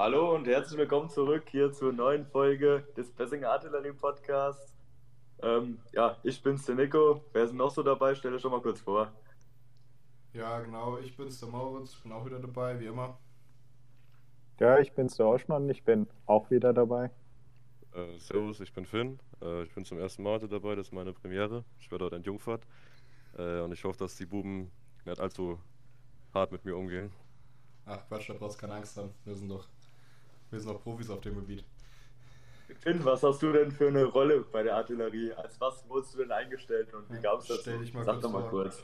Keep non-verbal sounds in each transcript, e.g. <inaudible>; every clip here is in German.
Hallo und herzlich willkommen zurück hier zur neuen Folge des Bessinger Artillerie Podcasts. Ähm, ja, ich bin's, der Nico. Wer ist noch so dabei? Stell dir schon mal kurz vor. Ja, genau, ich bin's, der Moritz, bin auch wieder dabei, wie immer. Ja, ich bin's, der Oschmann, ich bin auch wieder dabei. Äh, servus, ich bin Finn. Äh, ich bin zum ersten Mal heute dabei, das ist meine Premiere. Ich werde heute ein Jungfahrt. Äh, und ich hoffe, dass die Buben nicht allzu hart mit mir umgehen. Ach Quatsch, da brauchst du keine Angst haben. Wir sind doch, wir sind doch Profis auf dem Gebiet. Finn, was hast du denn für eine Rolle bei der Artillerie? Als was wurdest du denn eingestellt und wie gab es das? stell dich mal Sag doch mal kurz.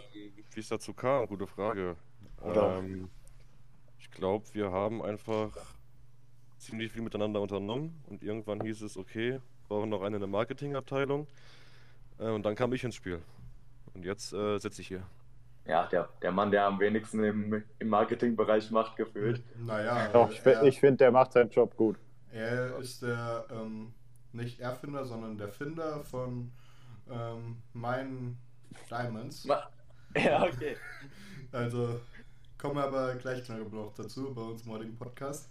Wie es dazu kam, gute Frage. Ähm, ich glaube, wir haben einfach ziemlich viel miteinander unternommen und irgendwann hieß es, okay, wir brauchen noch eine in der Marketingabteilung. Äh, und dann kam ich ins Spiel. Und jetzt äh, sitze ich hier. Ja, der, der Mann, der am wenigsten im, im Marketingbereich macht, gefühlt. Naja, <laughs> Doch, ich, ich finde, der macht seinen Job gut. er ist der, ähm, nicht Erfinder, sondern der Finder von ähm, meinen Diamonds. Ma- <laughs> Ja, okay. <laughs> Also kommen wir aber gleich noch dazu bei uns im heutigen Podcast.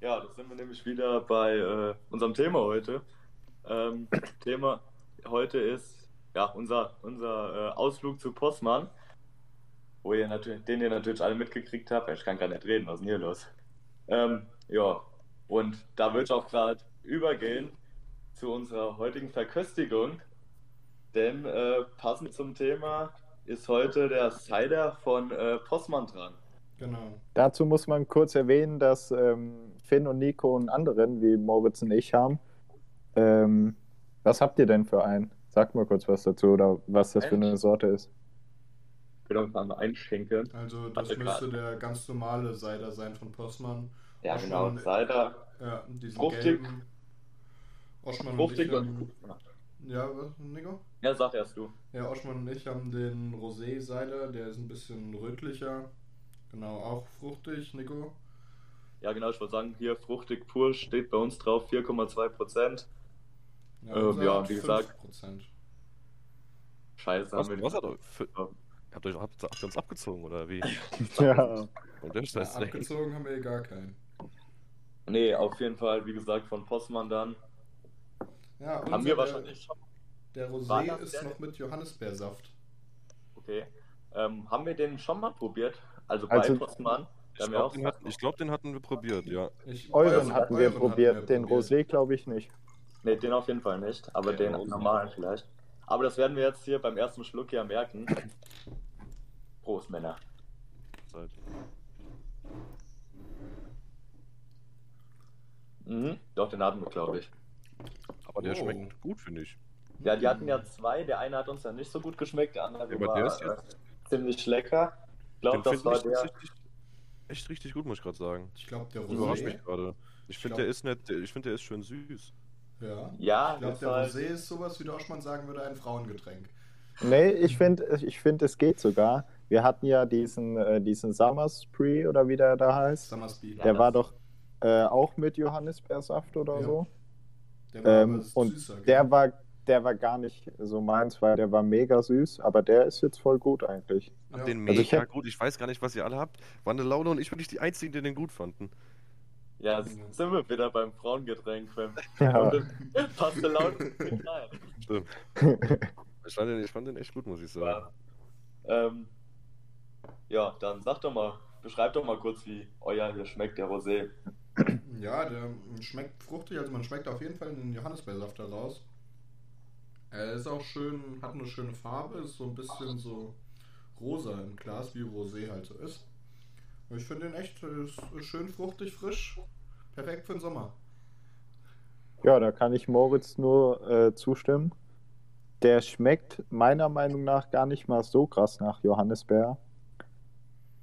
Ja, da sind wir nämlich wieder bei äh, unserem Thema heute. Ähm, Thema heute ist ja unser, unser äh, Ausflug zu Postmann, wo ihr natürlich, den ihr natürlich alle mitgekriegt habt. Ich kann gar nicht reden, was ist denn hier los? Ähm, ja, und da würde ich auch gerade übergehen zu unserer heutigen Verköstigung, denn äh, passend zum Thema ist heute der Cider von äh, Postmann dran. Genau. Dazu muss man kurz erwähnen, dass ähm, Finn und Nico einen anderen, wie Moritz und ich, haben. Ähm, was habt ihr denn für einen? Sag mal kurz was dazu oder was das für eine Sorte ist. Ich will auch mal einschenken. Also das Warte müsste grad. der ganz normale Cider sein von Postmann. Ja, Auch genau, Cider. Ja, diesen Fruchtig. gelben. Oschmann Fruchtig und ich und. haben, Ja, was, Nico? Ja, sag erst du. Ja, Oschmann und ich haben den Rosé Cider, der ist ein bisschen rötlicher. Genau, auch fruchtig, Nico. Ja, genau, ich wollte sagen, hier fruchtig pur steht bei uns drauf 4,2 Prozent. Ähm, unser ja, hat wie gesagt. 5%. Scheiße, Was, haben wir was hat euch, für, habt, euch, habt, habt ihr uns abgezogen oder wie? <laughs> Ja, Und der Ja, abgezogen haben wir gar keinen. Nee, auf jeden Fall, wie gesagt, von Postmann dann. Ja, Haben wir der- wahrscheinlich schon. Der Rosé das ist der- noch mit Johannisbeersaft. Okay. Ähm, haben wir den schon mal probiert? Also, Also- bei Postmann? Ich wir glaube, den, hatten- ich glaub, den hatten wir probiert, ja. Ich, euren euren- hatten wir euren probiert, den probiert. Rosé glaube ich nicht. Nee, den auf jeden Fall nicht, aber Ja, den normalen vielleicht. Aber das werden wir jetzt hier beim ersten Schluck ja merken. Prost, Männer. Mhm. Doch, den hatten wir, glaube ich. Aber der Oh. schmeckt gut, finde ich. Ja, die hatten ja zwei. Der eine hat uns ja nicht so gut geschmeckt, der andere Ja, aber war der ist äh, jetzt- ziemlich lecker. Ich glaube, das war ich der. richtig, echt richtig gut, muss ich gerade sagen. Ich glaube, der überrascht Rosé. mich gerade. Ich finde, glaub- der ist nicht, ich finde, der ist schön süß. Ja. Ja, Ich glaube, ist der halt, Rosé ist sowas, wie der Oschmann sagen würde, ein Frauengetränk. Nee, ich finde, ich find, es geht sogar. Wir hatten ja diesen, äh, diesen Summer Spree oder wie der da heißt. Summersby. Ja, Der das- war doch äh, auch mit Johannisbeersaft oder Ja. so. Der war Ähm, aber und süßer. der war, der war gar nicht so meins, weil der war mega süß, aber der ist jetzt voll gut eigentlich. ja. Den Also mega ich hab- gut. Ich weiß gar nicht, was ihr alle habt. Waren der Laune und ich bin nicht die Einzigen, die den gut fanden. Ja, sind wir wieder beim Frauengetränk. Beim Ja. Und das passte laut rein. Stimmt. Ich fand den, ich fand den echt gut, muss ich sagen. Ja. Ähm, ja, dann sag doch mal, beschreib doch mal kurz, wie euer hier schmeckt, der Rosé. Ja, der schmeckt fruchtig, also man schmeckt auf jeden Fall den Johannisbeersaft daraus. Er ist auch schön, hat eine schöne Farbe, ist so ein bisschen so rosa im Glas, wie Rosé halt so ist. Ich finde den echt schön fruchtig, frisch, perfekt für den Sommer. Ja, da kann ich Moritz nur äh, zustimmen. Der schmeckt meiner Meinung nach gar nicht mal so krass nach Johannisbeer.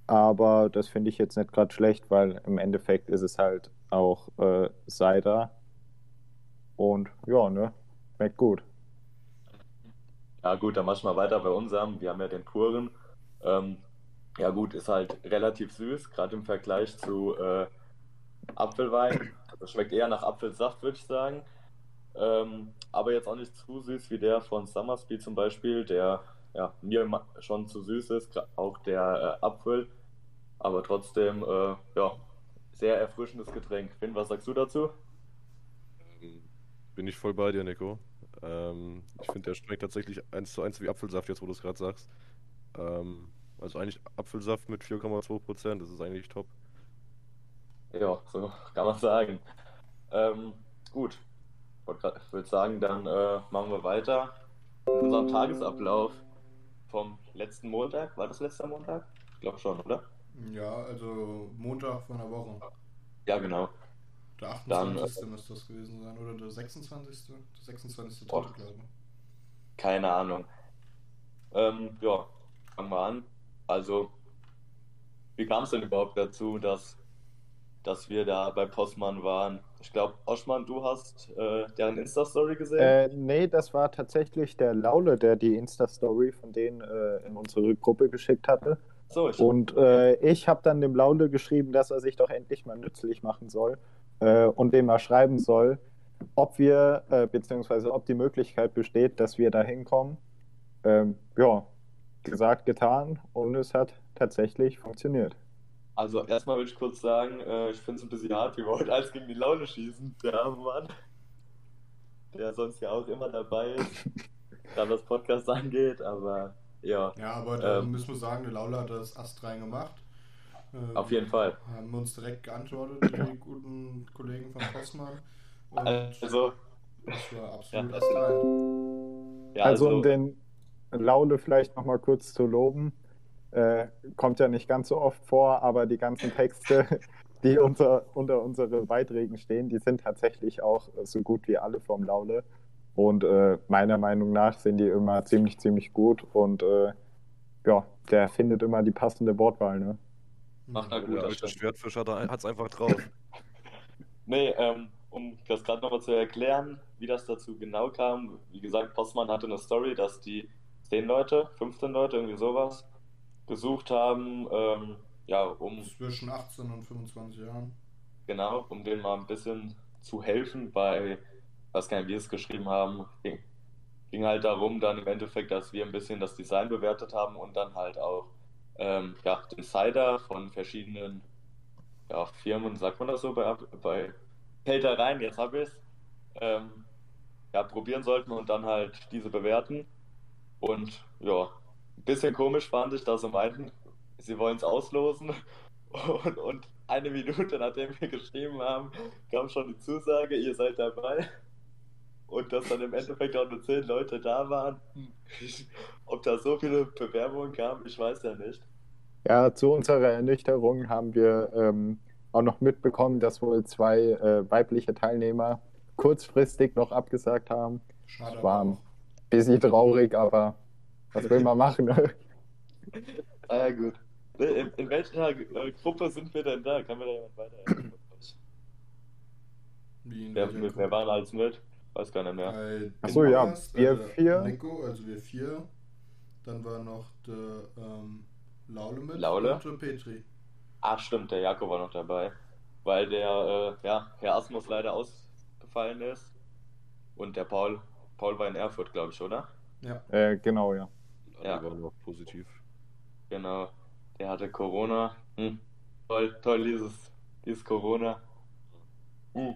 Aber das finde ich jetzt nicht gerade schlecht, weil im Endeffekt ist es halt auch äh, Cider. Und ja, ne? Schmeckt gut. Ja, gut, dann mach ich mal weiter bei unserem. Wir haben ja den puren. Ähm, ja, gut, ist halt relativ süß, gerade im Vergleich zu äh, Apfelwein. Das schmeckt eher nach Apfelsaft, würde ich sagen. Ähm, aber jetzt auch nicht zu süß wie der von Summersby zum Beispiel, der ja, mir schon zu süß ist, auch der äh, Apfel. Aber trotzdem, äh, ja, sehr erfrischendes Getränk. Finn, was sagst du dazu? Ähm, Bin ich voll bei dir, Nico. Ähm, ich finde, der schmeckt tatsächlich eins zu eins wie Apfelsaft, jetzt wo du es gerade sagst. Ähm, also eigentlich Apfelsaft mit 4,2%, das ist eigentlich top. Ja, so kann man sagen. Ähm, gut, ich würde sagen, dann äh, machen wir weiter in unserem Tagesablauf vom letzten Montag. War das letzter Montag? Ich glaube schon, oder? Ja, also Montag von der Woche. Ja, genau. Der Dann, 28. müsste das gewesen sein. Oder der 26. Der 26. Boah. Dritte, glaube ich. Keine Ahnung. Ähm, ja, fangen wir an. Also, wie kam es denn überhaupt dazu, dass, dass wir da bei Postmann waren? Ich glaube, Oschmann, du hast äh, deren Insta-Story gesehen? Äh, nee, das war tatsächlich der Laule, der die Insta-Story von denen äh, in unsere Gruppe geschickt hatte. so, ich, Und äh, ich habe dann dem Laule geschrieben, dass er sich doch endlich mal nützlich machen soll äh, und dem mal schreiben soll, ob wir, äh, beziehungsweise ob die Möglichkeit besteht, dass wir da hinkommen. Ähm, ja, gesagt, getan und es hat tatsächlich funktioniert. also erstmal will ich kurz sagen, äh, ich finde es ein bisschen hart, wie wir heute alles gegen die Laune schießen. Der arme Mann, der sonst ja auch immer dabei ist, da <laughs> was Podcast angeht, aber ja, Ja, aber da Ähm. müssen wir sagen, der Laula hat das Ast rein gemacht. Äh, auf jeden Fall. Haben uns direkt geantwortet, die <laughs> guten Kollegen von Postmann. Und Also, das war absolut Ja. Ast rein. ja, also, also, um den Laule vielleicht nochmal kurz zu loben, äh, kommt ja nicht ganz so oft vor, aber die ganzen Texte, <laughs> die unter, unter unseren Beiträgen stehen, die sind tatsächlich auch so gut wie alle vom Laule. Und äh, meiner Meinung nach sind die immer ziemlich, ziemlich gut und äh, ja, der findet immer die passende Wortwahl. Ne? Macht er Der gut, das alte stimmt. Schwertfisch hat es einfach drauf. <laughs> Nee, ähm, um das gerade nochmal zu erklären, wie das dazu genau kam. Wie gesagt, Postmann hatte eine Story, dass die 10 Leute, 15 Leute, irgendwie sowas, gesucht haben, ähm, ja, um Zwischen 18 und 25 Jahren. genau, um denen mal ein bisschen zu helfen bei, gar nicht, wie wir es geschrieben haben. Ging, ging halt darum, dann im Endeffekt, dass wir ein bisschen das Design bewertet haben und dann halt auch ähm, ja, den Cider von verschiedenen ja, Firmen, sagt man das so, bei, bei Kältereien, jetzt habe ich es, ähm, ja, probieren sollten und dann halt diese bewerten. Und ja, ein bisschen komisch fand ich, dass sie meinten, sie wollen es auslosen. Und, und eine Minute nachdem wir geschrieben haben, kam schon die Zusage, ihr seid dabei. Und dass dann im Endeffekt auch nur zehn Leute da waren. Ich, ob da so viele Bewerbungen kamen, ich weiß ja nicht. Ja, zu unserer Ernüchterung haben wir ähm, auch noch mitbekommen, dass wohl zwei äh, weibliche Teilnehmer kurzfristig noch abgesagt haben. Schade. War. Bisschen traurig, aber was will man machen? <laughs> Ah ja, gut. Ne, In, in welcher äh, Gruppe sind wir denn da? Kann mir da jemand weiterhelfen? Wie in Wer, wer waren alles mit? Weiß gar nicht mehr. Bei Ach so, ja, wir äh, vier. Nico, also wir vier. Dann war noch der ähm, Laule mit Laule? und der Petri. Ach stimmt, der Jakob war noch dabei. Weil der, äh, ja, Herr Asmus leider ausgefallen ist. Und der Paul, Paul war in Erfurt, glaube ich, oder? Ja. Äh, genau, ja. Ja. Die waren noch positiv. Genau. Der hatte Corona. Hm. Toll, toll, dieses, dieses Corona. Hm.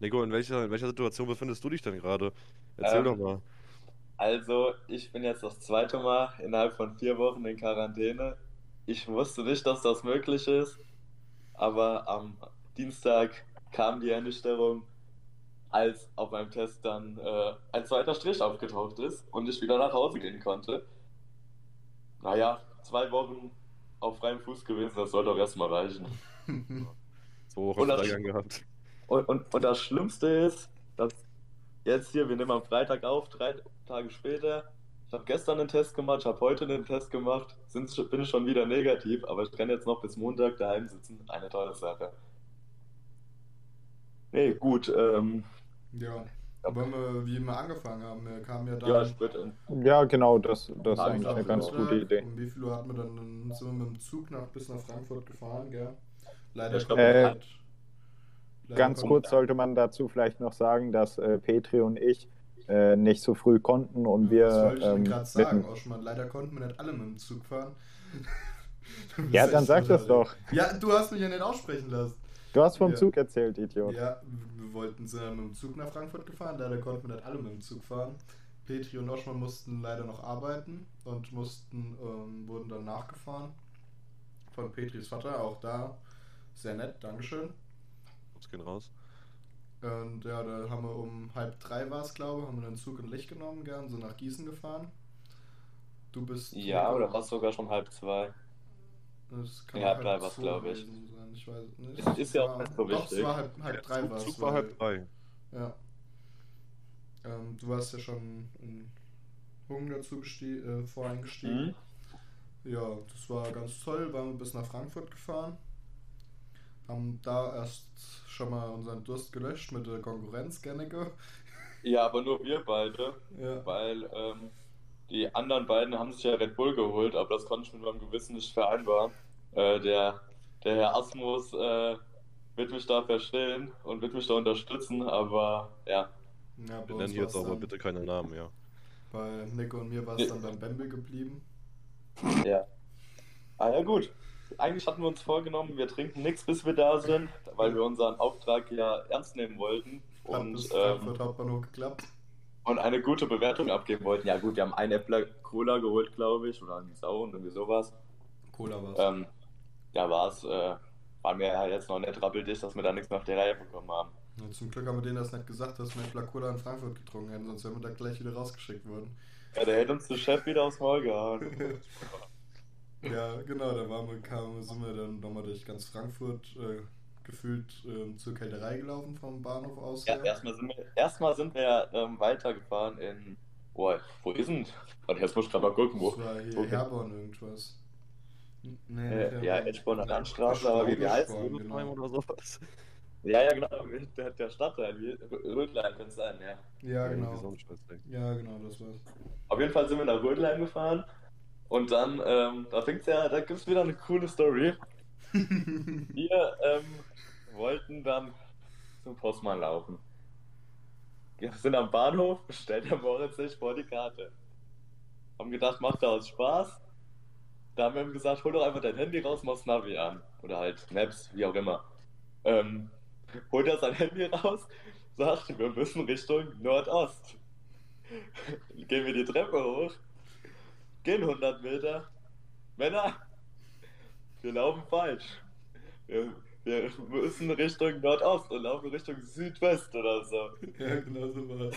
Nico, in welcher, in welcher Situation befindest du dich denn gerade? Erzähl Ähm, doch mal. Also, ich bin jetzt das zweite Mal innerhalb von vier Wochen in Quarantäne. Ich wusste nicht, dass das möglich ist, aber am Dienstag kam die Ernüchterung, als auf meinem Test dann äh, ein zweiter Strich aufgetaucht ist und ich wieder nach Hause gehen konnte. Naja, zwei Wochen auf freiem Fuß gewesen, das soll doch erstmal reichen. <laughs> Zwei Wochen und das- Freigang gehabt. Und, und, und das Schlimmste ist, dass jetzt hier, wir nehmen am Freitag auf, drei Tage später. Ich habe gestern einen Test gemacht, ich habe heute einen Test gemacht, sind, bin ich schon wieder negativ, aber ich kann jetzt noch bis Montag daheim sitzen. Eine tolle Sache. Nee, gut. Ähm, ja. Wollen wir, wie wir angefangen haben, wir kamen ja dann ja, würde. Ja, genau, das, das ist eigentlich ich eine ganz ja. gute Idee. Um wie viel Uhr hatten wir dann? Dann sind wir mit dem Zug nach, bis nach Frankfurt gefahren, gell? Leider Ich glaub, äh, halt- leider Ganz kurz sollte man dazu vielleicht noch sagen, dass äh, Petri und ich äh, nicht so früh konnten und wir Das wollte ich ähm, gerade sagen, Oschmann. Leider konnten wir nicht alle mit dem Zug fahren. <laughs> Ja, dann sag das doch. Ja, du hast mich ja nicht aussprechen lassen. Du hast vom Ja. Zug erzählt, Idiot. Ja, wollten sind dann mit dem Zug nach Frankfurt gefahren, leider konnten wir nicht alle mit dem Zug fahren. Petri und Oschmann mussten leider noch arbeiten und mussten, ähm, wurden dann nachgefahren von Petris Vater, auch da sehr nett, Dankeschön. Uns gehen raus. Und ja, da haben wir um halb drei war es, glaube ich, haben wir den Zug in Licht genommen, gern, sind nach Gießen gefahren. Du bist. Ja, oder war es sogar schon halb zwei? Das kann Ja, auch halb drei war's, zwei glaub ich. Ich weiß nicht. Ist- ist ja auch war- nicht so Doch, wichtig. es war halb, halb drei Zug, war es. Zug war halb drei. Ja. Ähm, du warst ja schon in Hungen dazu äh, voreingestiegen. Mhm. Ja, das war ganz toll. Waren wir bis nach Frankfurt gefahren. Haben da erst schon mal unseren Durst gelöscht mit der Konkurrenz, Gennecke. Ja, aber nur wir beide, Ja. weil ähm, die anderen beiden haben sich ja Red Bull geholt, aber das konnte ich mit meinem Gewissen nicht vereinbaren. Äh, der, der Herr Asmus äh, wird mich da verstehen und wird mich da unterstützen, aber ja, ja Wir uns nennen jetzt aber bitte keine Namen, ja. Bei Nico und mir war es Nee. dann beim Bamble geblieben. ja. Ah ja gut. Eigentlich hatten wir uns vorgenommen, wir trinken nichts, bis wir da sind, weil wir unseren Auftrag ja ernst nehmen wollten Hat und, bis ähm, Frankfurt Hauptbahnhof geklappt. Und eine gute Bewertung abgeben wollten. Ja gut, wir haben einen Äppler Cola geholt, glaube ich, oder einen Sau und irgendwie sowas. Cola war es. Ähm, ja, war's. Äh, war mir ja jetzt noch nicht rappeldicht, dass wir da nichts mehr auf die Reihe bekommen haben. Ja, zum Glück haben wir denen das nicht gesagt, dass wir Black Cola in Frankfurt getrunken hätten, sonst wären wir da gleich wieder rausgeschickt worden. Ja, der hätte uns der Chef wieder aufs Maul gehauen. <laughs> Ja, genau, da waren wir, kamen, sind wir dann nochmal durch ganz Frankfurt äh, gefühlt ähm, zur Kälterei gelaufen vom Bahnhof aus. Ja, erstmal sind wir, erstmal sind wir ja ähm, weitergefahren in. Boah, wo ist denn? Warte, jetzt muss ich gerade mal gucken, wo. Das war hier wo- Herborn irgendwas. Nee, Äh, ja, Herborn. Edgeborner Landstraße, aber wie die heißt? Genau. oder sowas. Ja, ja, genau. Der, der Stadtteil, wie Rödlein könnte es sein, ja. Ja, genau. Ja, genau, das war's. Auf jeden Fall sind wir nach Rödlein gefahren. Und dann, ähm, da fängt's ja, da gibt's wieder eine coole Story. <laughs> Wir ähm, wollten dann zum Postmann laufen. Wir sind am Bahnhof, stellt der Moritz sich vor die Karte. Haben gedacht, macht da aus Spaß. Da haben wir ihm gesagt, hol doch einfach dein Handy raus, machst Navi an. Oder halt Maps, wie auch immer. Ähm, holt er sein Handy raus, sagt, wir müssen Richtung Nordost. Gehen wir die Treppe hoch, gehen 100 Meter. Männer, wir laufen falsch. Wir, wir müssen Richtung Nordost und laufen Richtung Südwest oder so. ja, genau so war's.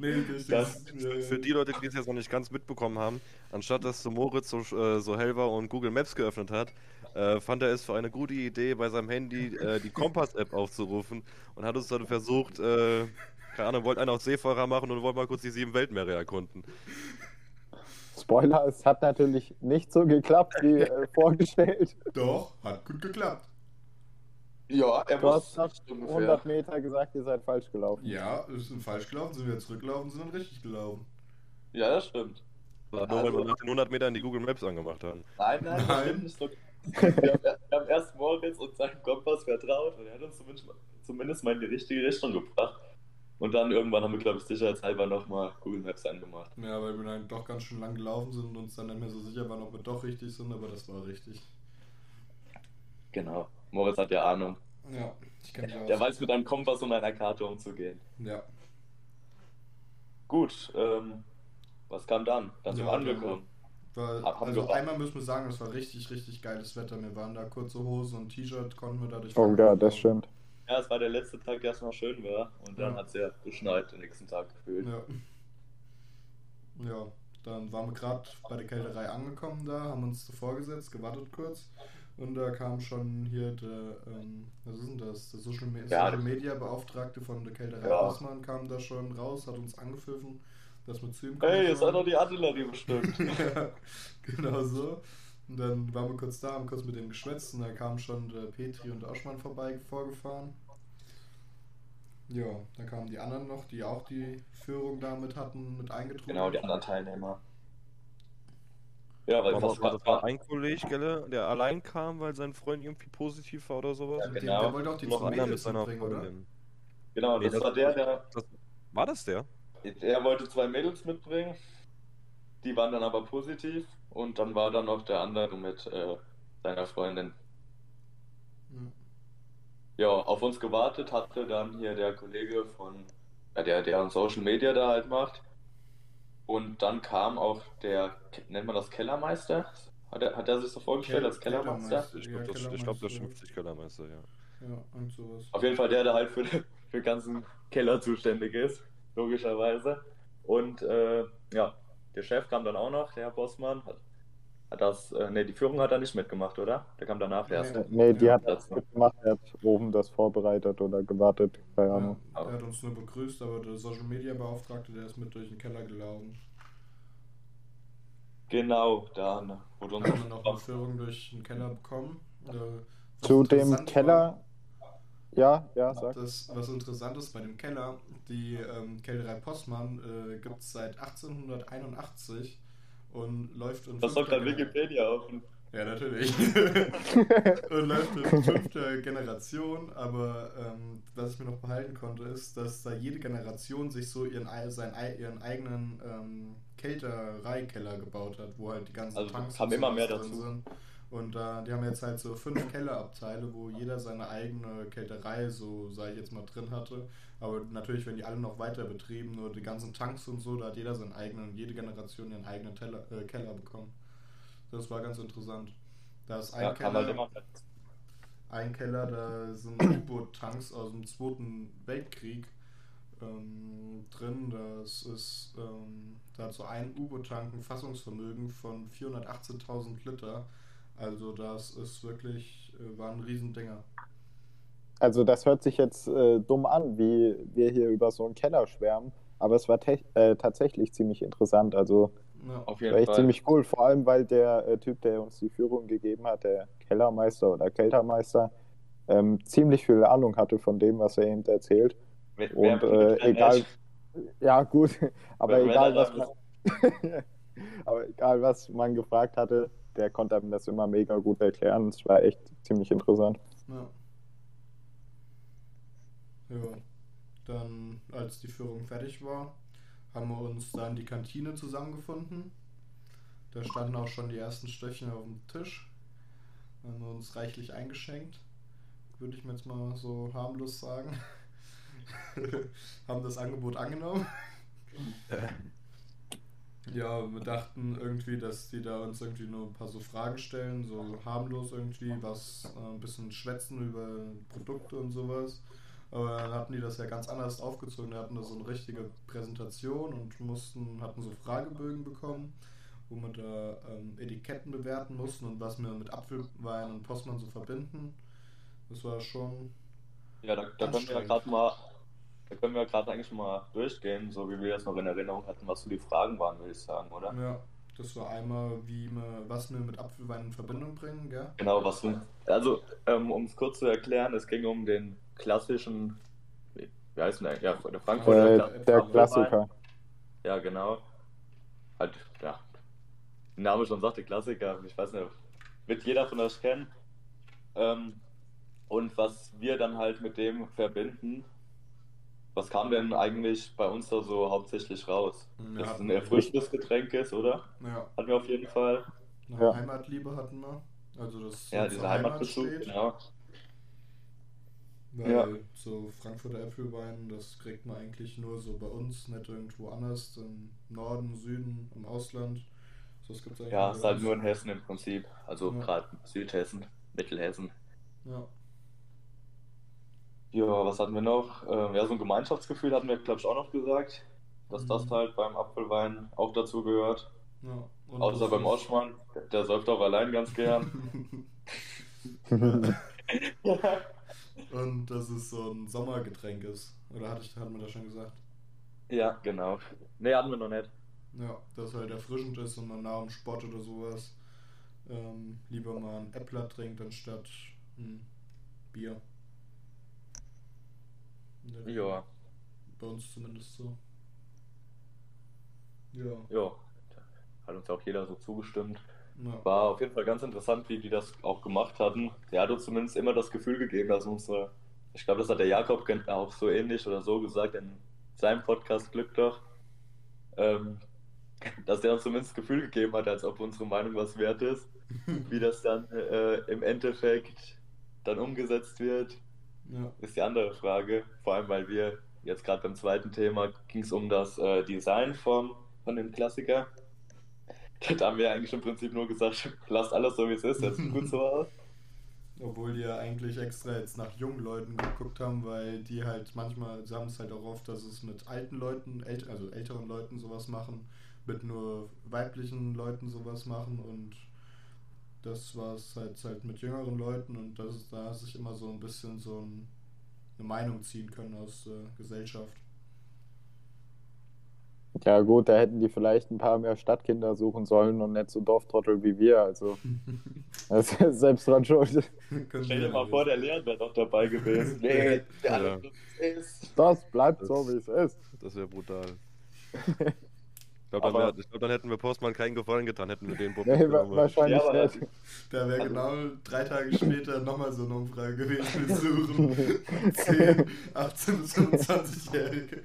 Nee. Das- ja. Für die Leute, die es jetzt noch nicht ganz mitbekommen haben, anstatt dass so Moritz so, äh, so hell war und Google Maps geöffnet hat, äh, fand er es für eine gute Idee, bei seinem Handy äh, die Kompass-App aufzurufen und hat uns dann versucht, äh, keine Ahnung, wollte einen auf Seefahrer machen und wollte mal kurz die sieben Weltmeere erkunden. Spoiler, es hat natürlich nicht so geklappt wie äh, <laughs> vorgestellt. Doch, hat gut geklappt. Ja, er Du hast nach ungefähr. 100 Meter gesagt, ihr seid falsch gelaufen. Ja, wir sind falsch gelaufen, sind wir zurückgelaufen, sind dann richtig gelaufen. Ja, das stimmt. Nur weil Also- wir nach den 100 Metern die Google Maps angemacht haben. Nein, nein, das Nein. stimmt nicht so. Wir haben, wir haben erst Moritz und seinen Kompass vertraut und er hat uns zumindest, zumindest mal in die richtige Richtung gebracht. Und dann irgendwann haben wir, glaube ich, sicherheitshalber nochmal Google Maps angemacht. Ja, weil wir dann doch ganz schön lang gelaufen sind und uns dann nicht mehr so sicher waren, ob wir doch richtig sind, aber das war richtig. Genau. Moritz hat ja Ahnung. Ja, ich kenne mich aus. Der weiß mit einem Kompass und einer Karte umzugehen. Ja. Gut, ähm, was kam dann? Dann sind wir Ja, angekommen. War, Hab- haben also wir- einmal müssen wir sagen, es war richtig, richtig geiles Wetter. Wir waren da kurze Hose und T-Shirt, konnten wir dadurch. Oh ja, das stimmt. Ja, es war der letzte Tag, der erstmal schön war. Und dann Ja. hat es ja geschneit den nächsten Tag gefühlt. Ja. Ja, dann waren wir gerade bei der Kälterei angekommen da, haben uns davor gesetzt, gewartet kurz. Und da kam schon hier der, ähm, was ist denn das? Der Social, Me Ja, Social Media Beauftragte von der Kälterei Ja. Osman kam da schon raus, hat uns angepfiffen, dass wir zu ihm Hey, ihr sollen. seid doch die Artillerie bestimmt. <laughs> ja, genau so. Und dann waren wir kurz da, haben kurz mit dem geschwätzt und dann kamen schon der Petri und der Oschmann vorbei vorgefahren. Ja, dann kamen die anderen noch, die auch die Führung damit hatten, mit eingetrunken. genau, die anderen Teilnehmer. Ja, weil was war, das war ein Kollege, gell, der allein kam, weil sein Freund irgendwie positiv war oder sowas. Ja, Der, genau. der wollte auch die Noch zwei einer mit Mädels seiner mitbringen, oder? Freundin. Genau, Nee, das das- war der, der, Das, war das der? der wollte zwei Mädels mitbringen. Die waren dann aber positiv. Und dann war dann noch der andere mit, äh, seiner Freundin. Ja. Ja, auf uns gewartet hatte dann hier der Kollege von, ja, der, der Social Media da halt macht. Und dann kam auch der, nennt man das Kellermeister? Hat er, hat er sich so vorgestellt als Kellermeister? Kellermeister. Ich Ja, glaube, das, ich glaub, das Kellermeister. schimpft sich Kellermeister, ja. Ja, und sowas. Auf jeden Fall der, der halt für, für den ganzen Keller zuständig ist, logischerweise. Und äh, ja, der Chef kam dann auch noch, der Herr Bossmann. Hat, hat das, äh, ne, die Führung hat er nicht mitgemacht, oder? Der kam danach erst. Nee. Nee, die Ja. hat das mitgemacht, er hat oben das vorbereitet oder gewartet, keine Ja, Ahnung. der hat uns nur begrüßt, aber der Social Media Beauftragte, der ist mit durch den Keller gelaufen. Genau, dann wurde uns Da haben wir noch eine Führung durch den Keller bekommen. Äh, was Zu dem Keller, ja, ja, War, sag. das, was interessant ist bei dem Keller, die ähm, Kellerei Postmann äh, gibt es seit 1881 und läuft in Das sagt dann Gener- Wikipedia auf. Ja, natürlich. <laughs> und läuft in fünfter Generation, aber ähm, was ich mir noch behalten konnte, ist, dass da jede Generation sich so ihren, ei- sein, ei- ihren eigenen ähm, Kältereikeller gebaut hat, wo halt die ganzen Also, Tanks kam immer mehr dazu. sind. Und äh, die haben jetzt halt so fünf Kellerabteile, wo jeder seine eigene Kälterei, so sage ich jetzt mal, drin hatte. Aber natürlich, wenn die alle noch weiter betrieben, nur die ganzen Tanks und so, da hat jeder seinen eigenen, jede Generation ihren eigenen Teller, äh, Keller bekommen. Das war ganz interessant. Da ist ein Ja, Keller, ein Keller, da sind U-Boot-Tanks aus dem Zweiten Weltkrieg ähm, drin. Das ist, ähm, da hat so ein U-Boot-Tank ein Fassungsvermögen von 418.000 Liter. Also das ist wirklich, äh, war ein Riesendinger. Also das hört sich jetzt äh, dumm an, wie wir hier über so einen Keller schwärmen, aber es war äh, tatsächlich ziemlich interessant. Also Ja. Auf war jeden echt Fall. ziemlich cool, vor allem weil der äh, Typ, der uns die Führung gegeben hat, der Kellermeister oder Keltermeister, ähm, ziemlich viel Ahnung hatte von dem, was er eben erzählt. Wer- Und wer- äh, egal, ja gut, <laughs> aber egal was man, <laughs> aber egal was man gefragt hatte, der konnte einem das immer mega gut erklären. Es war echt ziemlich interessant. Ja. Ja. Dann, als die Führung fertig war, haben wir uns dann die Kantine zusammengefunden. Da standen auch schon die ersten Stöckchen auf dem Tisch. Haben wir uns reichlich eingeschenkt. Würde ich mir jetzt mal so harmlos sagen. <laughs> haben das Angebot angenommen. Ja, wir dachten irgendwie, dass die da uns irgendwie nur ein paar so Fragen stellen, so harmlos irgendwie, was äh, ein bisschen schwätzen über Produkte und sowas. Aber dann hatten die das ja ganz anders aufgezogen. Die hatten da so eine richtige Präsentation und mussten, hatten so Fragebögen bekommen, wo wir da ähm, Etiketten bewerten mussten und was wir mit Apfelwein und Postmann so verbinden. Das war schon. Ja, da, da können wir ja gerade mal, da können wir gerade eigentlich mal durchgehen, so wie wir das noch in Erinnerung hatten, was so die Fragen waren, würde ich sagen, oder? Ja, das war einmal, wie wir, was wir mit Apfelwein in Verbindung bringen, gell? Genau, was du. Also, ähm, um es kurz zu erklären, es ging um den klassischen, wie heißt denn der? Ja, der Frankfurter Äh, der. Klassiker. Ja, genau. Halt, ja. Der Name schon sagt, der Klassiker. Ich weiß nicht, wird jeder von euch kennen. Ähm, und was wir dann halt mit dem verbinden, was kam denn eigentlich bei uns da so hauptsächlich raus? Ja, Dass es ein erfrischendes Getränk ist, oder? Ja, Hatten wir auf jeden Fall. eine Ja. Heimatliebe hatten wir. Also das Ja, dieser Heimat Heimatbezug, steht. genau. Weil Ja. so Frankfurter Äpfelwein, das kriegt man eigentlich nur so bei uns, nicht irgendwo anders, im Norden, Süden, im Ausland. So, das gibt's eigentlich Ja, nur ist halt nur in Hessen im Prinzip. Also Ja. gerade Südhessen, Mittelhessen. Ja. Ja, was hatten wir noch? Ähm, ja, so ein Gemeinschaftsgefühl hatten wir, glaube ich, auch noch gesagt, dass das Mhm. halt beim Apfelwein auch dazu gehört. ja. Und Außer das beim Oschmann, der säuft auch allein ganz gern. <laughs> Und dass es so ein Sommergetränk ist. Oder hatte ich, hat man das schon gesagt? ja, genau. Nee, hatten wir noch nicht. Ja, dass halt erfrischend ist und man nach dem Sport oder sowas ähm, lieber mal ein Äppler trinkt anstatt ein Bier. Ja, Bei uns zumindest so. Ja. ja. Hat uns auch jeder so zugestimmt. ja. War auf jeden Fall ganz interessant, wie die das auch gemacht hatten. Der hat uns zumindest immer das Gefühl gegeben, dass unsere, ich glaube, das hat der Jakob auch so ähnlich oder so gesagt in seinem Podcast Glück doch, ähm, dass der uns zumindest das Gefühl gegeben hat, als ob unsere Meinung was wert ist. <laughs> Wie das dann äh, im Endeffekt dann umgesetzt wird, Ja. ist die andere Frage. Vor allem, weil wir jetzt gerade beim zweiten Thema ging es um das äh, Design vom, von dem Klassiker. Da haben wir eigentlich im Prinzip nur gesagt, <laughs> lasst alles so wie es ist, das sieht gut so <laughs> aus. Obwohl die ja eigentlich extra jetzt nach jungen Leuten geguckt haben, weil die halt manchmal, sie haben es halt auch oft, dass es mit alten Leuten, ält also älteren Leuten sowas machen, mit nur weiblichen Leuten sowas machen und das war es halt, halt mit jüngeren Leuten und das da sich immer so ein bisschen so ein, eine Meinung ziehen können aus der Gesellschaft. Ja, gut, da hätten die vielleicht ein paar mehr Stadtkinder suchen sollen und nicht so Dorftrottel wie wir. Also, <laughs> das ist selbst dran schuld. Stell dir mal vor, der Leon wäre noch dabei gewesen. <laughs> Nee, der Ja. alles so wie es ist. Das bleibt Das- so, wie es ist. Das wäre brutal. <laughs> Ich glaube, dann, glaub, dann hätten wir Postmann keinen Gefallen getan, hätten wir den Bob <laughs> Nee, wahrscheinlich Ja, nicht. Da wäre Also- genau drei Tage später nochmal so eine Umfrage gewesen. Wir <laughs> suchen 10, 18 bis 25-Jährige.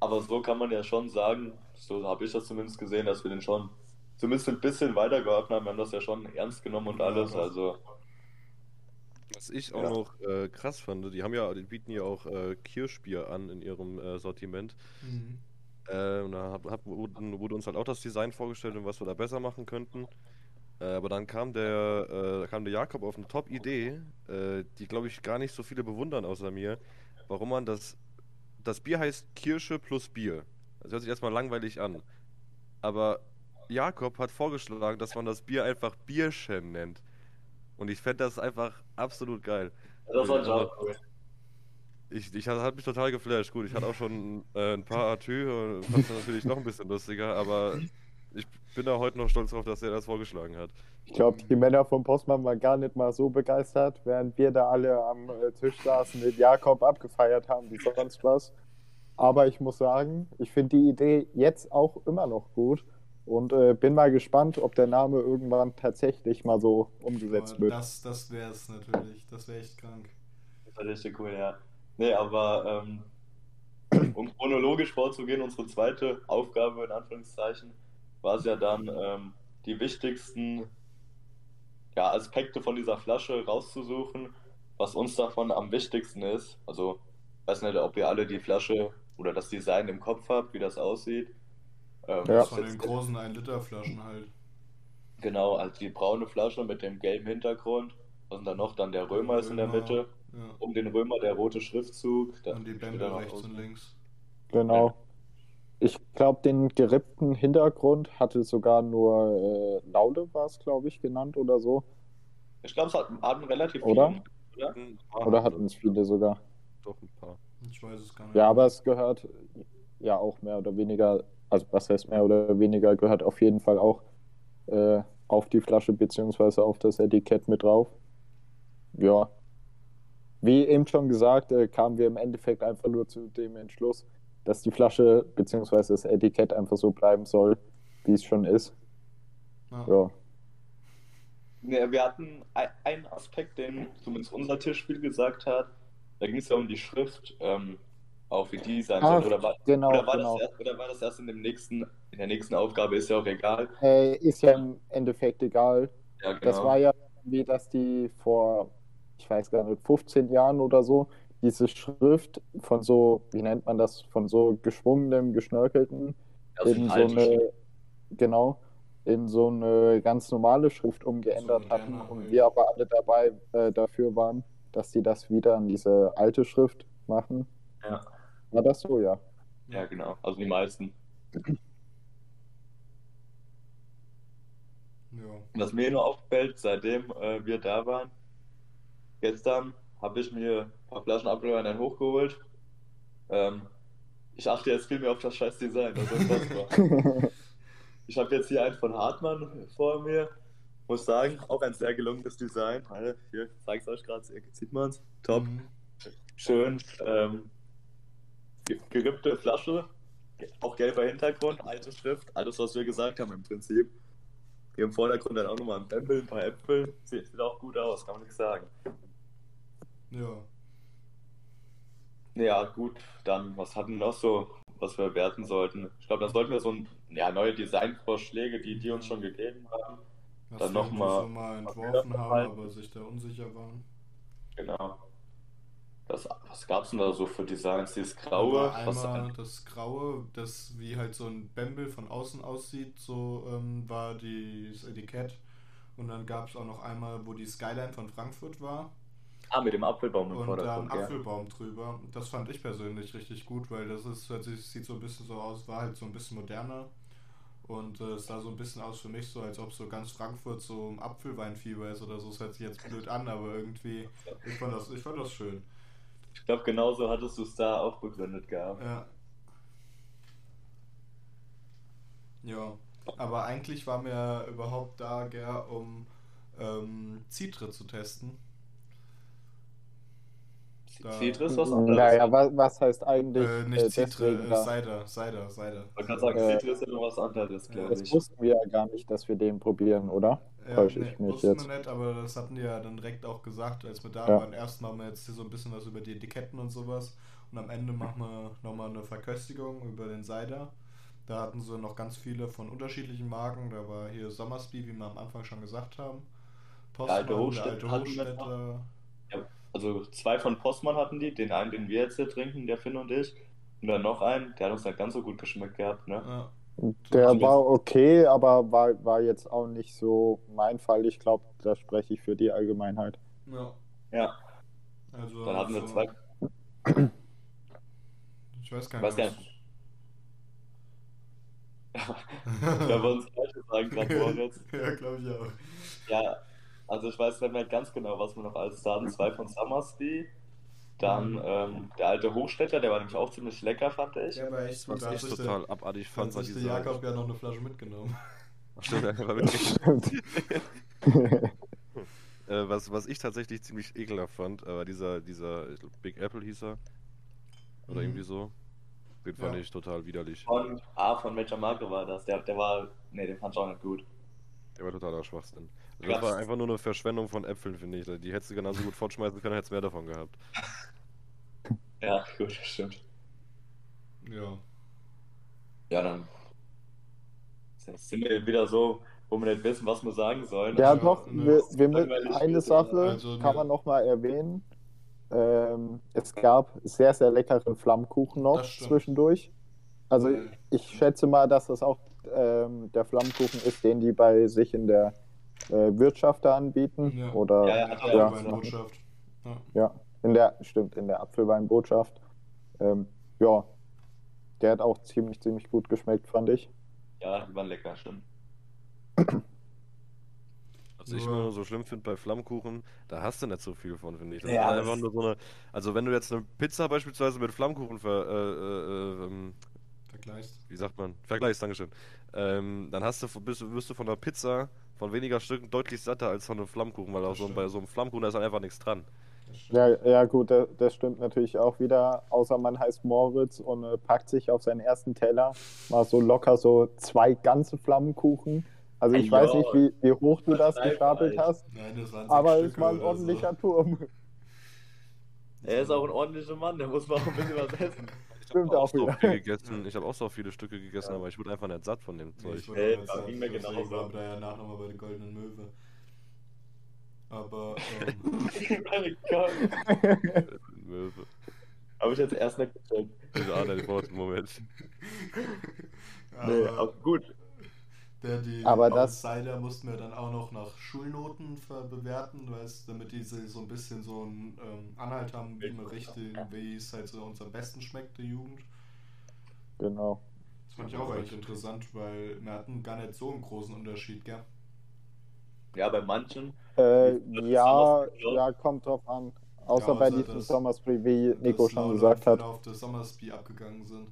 Aber so kann man ja schon sagen, so habe ich das zumindest gesehen, dass wir den schon zumindest ein bisschen weitergeholfen haben. Wir haben das ja schon ernst genommen und alles. Also, Was ich auch Ja. noch äh, krass fand, die haben ja, die bieten ja auch äh, Kirschbier an in ihrem äh, Sortiment. Mhm. Und da hab, hab, wurde, uns halt auch das Design vorgestellt und was wir da besser machen könnten. Äh, aber dann kam der, äh, kam der Jakob auf eine Top-Idee, äh, die glaube ich gar nicht so viele bewundern außer mir, warum man das, das Bier heißt Kirsche plus Bier. Das hört sich erstmal langweilig an. Aber Jakob hat vorgeschlagen, dass man das Bier einfach Bierchen nennt. Und ich fände das einfach absolut geil. das war schon cool. Ich, ich hat, hat mich total geflasht. Gut, ich hatte auch schon äh, ein paar Atü und fand es natürlich noch ein bisschen lustiger, aber ich bin da heute noch stolz drauf, dass er das vorgeschlagen hat. Ich glaube, die Männer vom Postmann waren gar nicht mal so begeistert, während wir da alle am äh, Tisch saßen, den Jakob abgefeiert haben, wie sonst was. Aber ich muss sagen, ich finde die Idee jetzt auch immer noch gut und äh, bin mal gespannt, ob der Name irgendwann tatsächlich mal so umgesetzt Aber wird. das das wäre es natürlich. Das wäre echt krank. Das war richtig cool, ja. Nee, aber ähm, <clears throat> um chronologisch vorzugehen, unsere zweite Aufgabe in Anführungszeichen war es ja dann, ähm, die wichtigsten ja, Aspekte von dieser Flasche rauszusuchen, was uns davon am wichtigsten ist. Also, ich weiß nicht, ob ihr alle die Flasche oder das Design im Kopf habt, wie das aussieht. Ähm, Ja. was Von den großen 1-Liter-Flaschen halt. Genau, also die braune Flasche mit dem gelben Hintergrund. Was ist da noch? Dann der Römer ist in der Römer, Mitte. Ja. Um den Römer der rote Schriftzug. Da Und die Bänder rechts und links. Genau. Ich glaube, den gerippten Hintergrund hatte sogar nur äh, Laude, war es, glaube ich, genannt oder so. Ich glaube, es hat, hatten relativ Oder? viele, oder? Oder haben hatten es viele sogar. Doch ein paar. Ich weiß es gar nicht. Ja, aber es gehört ja auch mehr oder weniger, also was heißt mehr oder weniger, gehört auf jeden Fall auch äh, auf die Flasche beziehungsweise auf das Etikett mit drauf. Ja. Wie eben schon gesagt, äh, kamen wir im Endeffekt einfach nur zu dem Entschluss, dass die Flasche beziehungsweise das Etikett einfach so bleiben soll, wie es schon ist. Ja. Ja. Nee, wir hatten ein- einen Aspekt, den zumindest unser Tischspiel gesagt hat. Da ging es ja um die Schrift, ähm, auch wie die sein Ach, soll. Oder war, genau, oder, war genau. Das erst, oder war das erst in, dem nächsten, in der nächsten Aufgabe? Ist ja auch egal. Äh, ist ja im Endeffekt egal. Ja, genau. Das war ja wie, dass die vor, ich weiß gar nicht, 15 Jahren oder so, diese Schrift von so, wie nennt man das, von so geschwungenem, geschnörkelten, Also in so eine, genau, in so eine ganz normale Schrift umgeändert So hatten moderne und wir aber alle dabei äh, dafür waren, dass die das wieder an diese alte Schrift machen. Ja. War das so, ja? Ja, genau. Also die meisten. Ja. Was mir nur auffällt, seitdem äh, wir da waren, gestern habe ich mir ein paar Flaschen Apfelwein hochgeholt. Ähm, ich achte jetzt viel mehr auf das scheiß Design. Das <laughs> ich habe jetzt hier einen von Hartmann vor mir. Muss sagen, auch ein sehr gelungenes Design. Hier, zeige ich euch gerade, sieht man es. Top. Mhm. Schön. Ähm, gerippte Flasche, auch gelber Hintergrund, alte Schrift, alles, was wir gesagt haben im Prinzip. Hier im Vordergrund dann auch nochmal ein Bämbel, ein paar Äpfel. Sieht, sieht auch gut aus, kann man nichts sagen. Ja. Ja, gut, dann, was hatten noch so, was wir werten sollten. Ich glaube, da sollten wir so ein, ja, neue Designvorschläge, die die uns schon gegeben haben. Was Dann wir noch irgendwie mal- entworfen haben, aber sich da unsicher waren. Genau. Das, was gab's denn da so für Designs? Dieses Graue, was einmal das Graue, das wie halt so ein Bämbel von außen aussieht, so ähm, war die, das Etikett. Und dann gab es auch noch einmal, wo die Skyline von Frankfurt war. ah, mit dem Apfelbaum im Und da ein Vordergrund, ja. Apfelbaum drüber. Das fand ich persönlich richtig gut, weil das ist, hört sich, sieht so ein bisschen so aus, war halt so ein bisschen moderner. Und äh, es sah so ein bisschen aus für mich so, als ob so ganz Frankfurt so im Apfelweinfieber ist oder so. Es hört sich jetzt blöd an, aber irgendwie, ich fand das, ich fand das schön. Ich glaube, genauso hattest du es da auch begründet gehabt. Ja. Ja, aber eigentlich war mir überhaupt da, Ger, um ähm, Citre zu testen. Da- Citrus, was anderes. Naja, was, was heißt eigentlich Äh, äh, nicht Citre, deswegen äh? Cider, Cider, Cider. Man kann sagen, Äh, Citrus ist ja noch was anderes, glaube Das ich. wussten wir ja gar nicht, dass wir den probieren, oder? Ja, Täusche nee, ich mich wussten jetzt? wir nicht, aber das hatten die ja dann direkt auch gesagt, als wir da Ja. waren. Erstmal haben wir jetzt hier so ein bisschen was über die Etiketten und sowas. Und am Ende machen wir nochmal eine Verköstigung über den Cider. Da hatten sie noch ganz viele von unterschiedlichen Marken. Da war hier Sommersby, wie wir am Anfang schon gesagt haben. Postmann, alte Hochstädter Hochstädter. Also zwei von Postmann hatten die, den einen, den wir jetzt hier trinken, der Finn und ich. Und dann noch einen, der hat uns nicht ganz so gut geschmeckt gehabt, ne? Ja. Der Also- war okay, aber war, war jetzt auch nicht so mein Fall. Ich glaube, da spreche ich für die Allgemeinheit. ja. Ja, Also, dann hatten wir so- zwei. Ich weiß gar Weiß nicht. Ich glaube, uns gleiche sagen <laughs> gerade Moritz. ja, glaube ich auch. Ja, also ich weiß nicht mehr ganz genau, was wir noch alles da hatten. Zwei von Summersby. Dann Mhm. ähm, der alte Hochstädter, der war nämlich auch ziemlich lecker, fand ich. Ja, aber echt gut. Was Da hat ich sich der, total abartig fand, war sich der dieser. Jakob ja noch eine Flasche mitgenommen. Stimmt, einfach <laughs> wirklich. Stimmt. Äh, was, was ich tatsächlich ziemlich ekelhaft fand, äh, war dieser, dieser ich glaub, Big Apple hieß er. Oder Mhm. irgendwie so. Den fand Ja. ich total widerlich. Von, ah, von welcher Marke war das? Der, der war, nee, den fand ich auch nicht gut. Der war totaler Schwachsinn. Also das war einfach nur eine Verschwendung von Äpfeln, finde ich. Die hättest du genauso gut fortschmeißen können, hättest mehr davon gehabt. Ja, gut, stimmt. Ja. Ja, dann sind wir wieder so, wo wir nicht wissen, was wir sagen sollen. Ja, Ja, doch, ne. wir, wir eine Sache also, kann ne. man noch mal erwähnen. Ähm, es gab sehr, sehr leckeren Flammkuchen noch Das zwischendurch. Also ich schätze mal, dass das auch ähm, der Flammkuchen ist, den die bei sich in der äh, Wirtschaft da anbieten. Ja. Oder Ja, ja, Ja, ja. Ja. in der, stimmt, in der Apfelweinbotschaft. Ähm, ja, der hat auch ziemlich, ziemlich gut geschmeckt, fand ich. Ja, die waren lecker, stimmt. Was ich nur so schlimm finde bei Flammkuchen, da hast du nicht so viel von, finde ich. Das Ja, ist das- einfach nur so eine. Also, wenn du jetzt eine Pizza beispielsweise mit Flammkuchen ver, äh, äh, ähm, Vergleichst. wie sagt man, vergleichst, Dankeschön, ähm, dann hast du, bist, wirst du von einer Pizza von weniger Stücken deutlich satter als von einem Flammkuchen, weil auch so, bei so einem Flammkuchen da ist dann einfach nichts dran. Ja, ja gut, das, das stimmt natürlich auch wieder. Außer man heißt Moritz und äh, packt sich auf seinen ersten Teller mal so locker so zwei ganze Flammkuchen. Also ich Ja. weiß nicht, wie, wie hoch du das gestapelt halt. hast, Nein, das waren aber es war ein ordentlicher so. Turm. Er ist auch ein ordentlicher Mann, der muss mal auch ein bisschen was essen. <laughs> Ich Stimmt habe auch auch so viel gegessen. Ich habe auch so viele Stücke gegessen, Ja. aber ich wurde einfach nicht satt von dem Nee, Zeug. ich wollte Hey, auch nicht das sagen, ging mir genauso. waren wir da ja nach nochmal bei der Goldenen Möwe. Aber, ähm, <laughs> Möwe. Habe ich jetzt erst nicht gecheckt. Ich ahne den Wort, Moment. <laughs> Nee, aber aber gut. Der, die Aber das- Cider mussten wir dann auch noch nach Schulnoten bewerten, weißt, damit die so so ein bisschen so einen ähm, Anhalt haben, wie man richtig, wie es halt so uns am besten schmeckt, der Jugend. Genau. Das fand ich auch eigentlich interessant, weil wir hatten gar nicht so einen großen Unterschied, gell? Ja, bei manchen. Äh, Das ja, ja, kommt drauf an. Außer Ja, bei diesem das- Sommerspree, wie Nico schon gesagt hat. Auf das Sommersby abgegangen sind.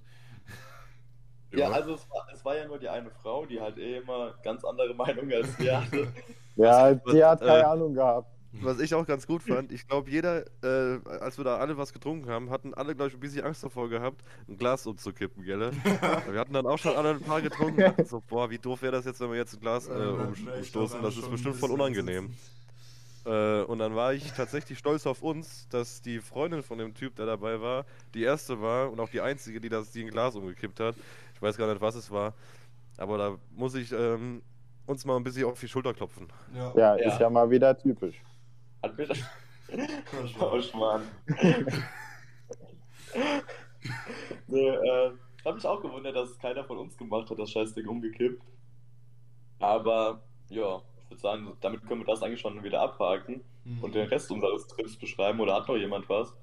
Ja, also es war, es war ja nur die eine Frau, die halt eh immer ganz andere <laughs> Meinung als wir hatte. Ja, Was- die hat keine äh, Ahnung gehabt. Was ich auch ganz gut fand, ich glaube, jeder, äh, als wir da alle was getrunken haben, hatten alle, glaube ich, ein bisschen Angst davor gehabt, ein Glas umzukippen, gell? <laughs> wir hatten dann auch schon alle ein paar getrunken und so, boah, wie doof wäre das jetzt, wenn wir jetzt ein Glas äh, um, umstoßen, das ist bestimmt voll unangenehm. Äh, und dann war ich tatsächlich stolz auf uns, dass die Freundin von dem Typ, der dabei war, die erste war und auch die einzige, die das die ein Glas umgekippt hat. Ich weiß gar nicht, was es war. Aber da muss ich ähm, uns mal ein bisschen auf die Schulter klopfen. Ja. Ja, Ja. ist ja mal wieder typisch. Hat mich. <laughs> Ja, Oh, Schmarrn. <laughs> nee, äh, ich habe mich auch gewundert, dass es keiner von uns gemacht hat, das Scheißding umgekippt. Aber ja, ich würde sagen, damit können wir das eigentlich schon wieder abhaken Mhm. und den Rest unseres Trips beschreiben. Oder hat noch jemand was?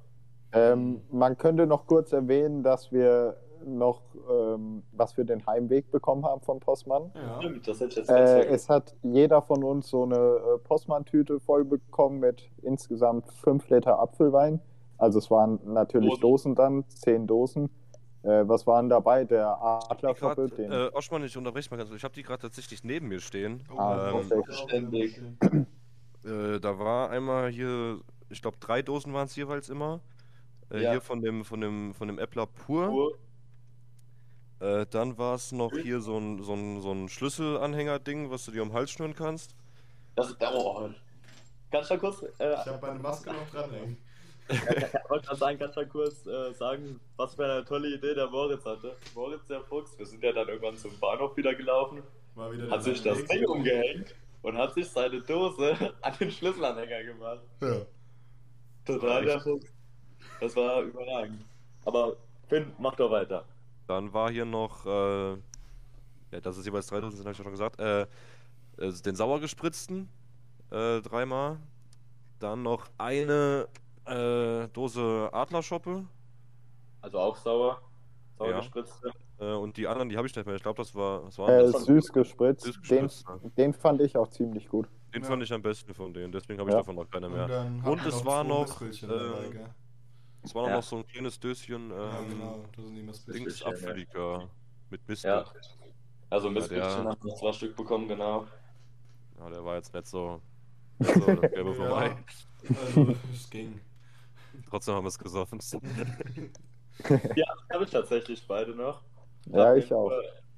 Ähm, man könnte noch kurz erwähnen, dass wir noch ähm, was für den Heimweg bekommen haben von Postmann. Ja. Stimmt, das hätte ich jetzt Äh, es hat jeder von uns so eine äh, Postmann-Tüte voll bekommen mit insgesamt 5 Liter Apfelwein. Also es waren natürlich Dosen. Dosen dann, 10 Dosen. Äh, was waren dabei? Der Adlerkoppel, den äh, Oschmann, ich unterbreche mal ganz kurz. Ich habe die gerade tatsächlich neben mir stehen. Ah, ähm. Äh, da war einmal hier, ich glaube, drei Dosen waren es jeweils immer. Äh, Ja. Hier von dem, von dem, von dem Äppler pur. Pur. Äh, dann war es noch hier so ein, so ein, so ein Schlüsselanhänger-Ding, was du dir um den Hals schnüren kannst. Das ist oh. Kannst du da kurz, äh, Ich habe meine Maske noch dranhängen. <laughs> wollte gerade sagen, kannst du kurz äh, sagen, was für eine tolle Idee der Moritz hatte? Moritz, der Fuchs, wir sind ja dann irgendwann zum Bahnhof wieder gelaufen, Mal wieder hat sich das Ding umgehängt und hat sich seine Dose <laughs> an den Schlüsselanhänger gemacht. Ja. Total der Fuchs. Das war überragend. Aber Finn, mach doch weiter. Dann war hier noch, äh, ja, das ist jeweils drei Dosen, habe ich ja schon gesagt, äh, äh, den sauer gespritzten, äh, dreimal. Dann noch eine äh, Dose Adlerschoppe. Also auch sauer. Sauer Ja. gespritzte. Äh, und die anderen, die habe ich nicht mehr. Ich glaube, das war, was war äh, das? süß gespritzt. Süß Den, gespritzt, ja. den fand ich auch ziemlich gut. Den Ja. fand ich am besten von denen, deswegen habe ich Ja. davon noch keine Und, mehr. dann Und hatten es war noch, äh, dabei, gell? Es war noch, Ja. noch so ein kleines Döschen Ja, ähm, genau, das sind die ja. Mit Mist. Ja. Also ein Ja, haben wir zwei Stück bekommen, genau. Ja, der war jetzt nicht so, <laughs> nicht so das Gelbe vorbei. Also, es ging. Trotzdem haben wir es gesoffen. <laughs> Ja, habe ich tatsächlich beide noch. Ja, ich auch.